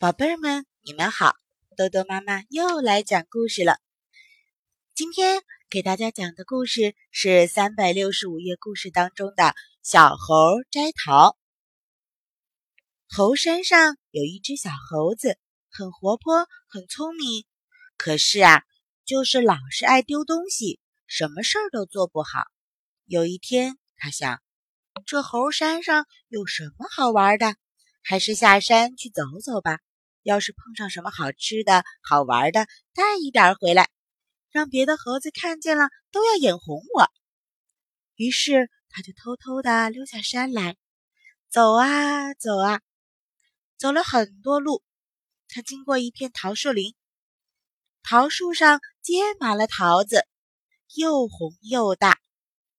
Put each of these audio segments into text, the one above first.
宝贝儿们，你们好！豆豆妈妈又来讲故事了。今天给大家讲的故事是三百六十五页故事当中的《小猴摘桃》。猴山上有一只小猴子，很活泼，很聪明，可是啊，就是老是爱丢东西，什么事儿都做不好。有一天，他想，这猴山上有什么好玩的？还是下山去走走吧。要是碰上什么好吃的好玩的，带一点回来，让别的猴子看见了都要眼红我。于是他就偷偷的溜下山来，走啊走啊，走了很多路。他经过一片桃树林，桃树上结满了桃子，又红又大。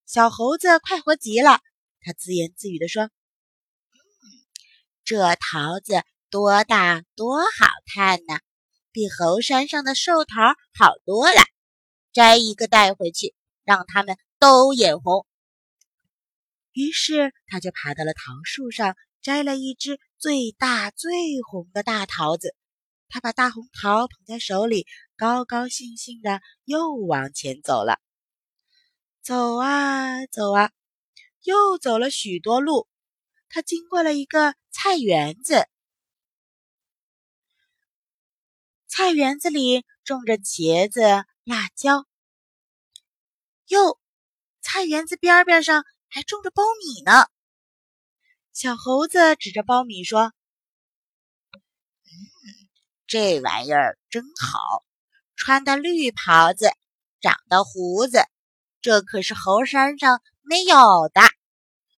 小猴子快活极了，他自言自语地说：“，这桃子。”多大多好看呢，比猴山上的寿桃好多了。摘一个带回去，让他们都眼红。于是他就爬到了桃树上，摘了一只最大最红的大桃子。他把大红桃捧在手里，高高兴兴的又往前走了。走啊走啊，又走了许多路。他经过了一个菜园子。菜园子里种着茄子、辣椒。哟，菜园子边边上还种着苞米呢。小猴子指着苞米说：“，这玩意儿真好，穿的绿袍子，长的胡子，这可是猴山上没有的。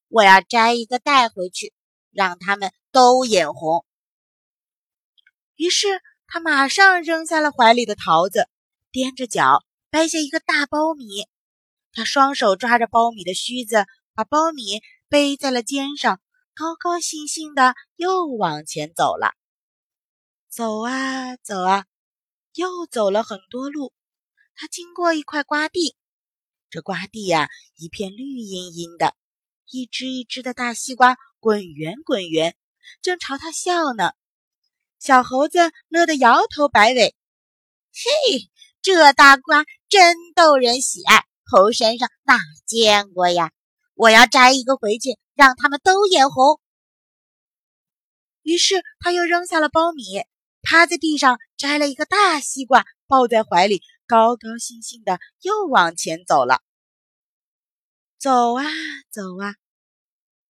我要摘一个带回去，让他们都眼红。”于是。他马上扔下了怀里的桃子，踮着脚掰下一个大苞米。他双手抓着苞米的须子，把苞米背在了肩上，高高兴兴的又往前走了。走啊走啊，又走了很多路。他经过一块瓜地，这瓜地呀，一片绿茵茵的，一只一只的大西瓜滚圆滚圆，正朝他笑呢。小猴子乐得摇头摆尾，嘿，这大瓜真逗人喜爱，猴山上哪见过呀？我要摘一个回去，让他们都眼红。于是他又扔下了苞米，趴在地上摘了一个大西瓜，抱在怀里，高高兴兴的又往前走了。走啊走啊，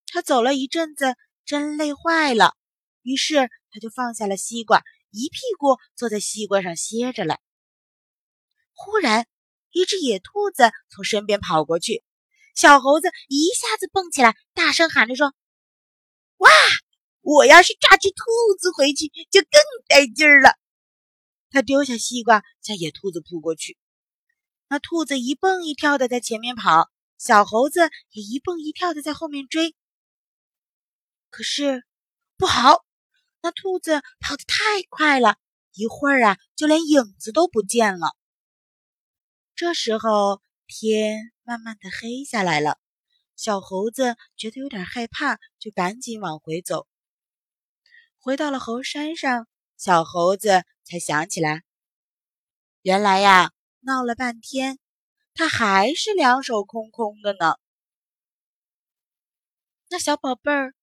他走了一阵子，真累坏了，于是。他就放下了西瓜，一屁股坐在西瓜上歇着了。忽然，一只野兔子从身边跑过去，小猴子一下子蹦起来，大声喊着说：“哇！我要是抓只兔子回去，就更带劲儿了！”他丢下西瓜，向野兔子扑过去。那兔子一蹦一跳的在前面跑，小猴子也一蹦一跳的在后面追。可是，不好！那兔子跑得太快了，一会儿啊，就连影子都不见了。这时候天慢慢的黑下来了，小猴子觉得有点害怕，就赶紧往回走。回到了猴山上，小猴子才想起来，原来呀，闹了半天，他还是两手空空的呢。那小宝贝儿。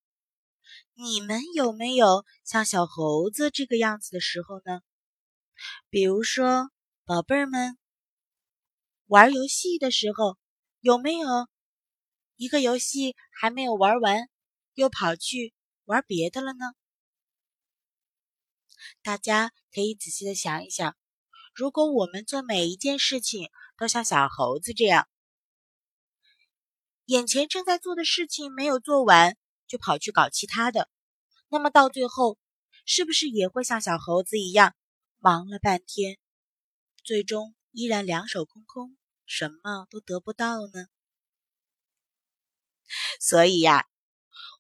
你们有没有像小猴子这个样子的时候呢？比如说，宝贝儿们玩游戏的时候，有没有一个游戏还没有玩完，又跑去玩别的了呢？大家可以仔细的想一想，如果我们做每一件事情都像小猴子这样，眼前正在做的事情没有做完。就跑去搞其他的，那么到最后，是不是也会像小猴子一样，忙了半天，最终依然两手空空，什么都得不到呢？所以呀，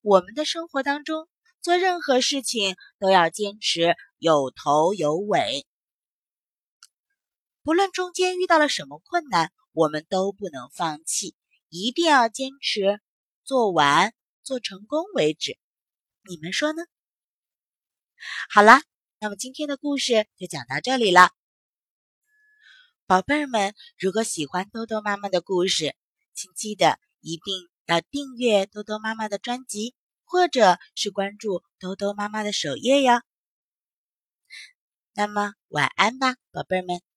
我们的生活当中做任何事情都要坚持有头有尾，不论中间遇到了什么困难，我们都不能放弃，一定要坚持做完。做成功为止，你们说呢？好了，那么今天的故事就讲到这里了，宝贝儿们，如果喜欢豆豆妈妈的故事，请记得一定要订阅豆豆妈妈的专辑，或者是关注豆豆妈妈的首页哟。那么晚安吧，宝贝儿们。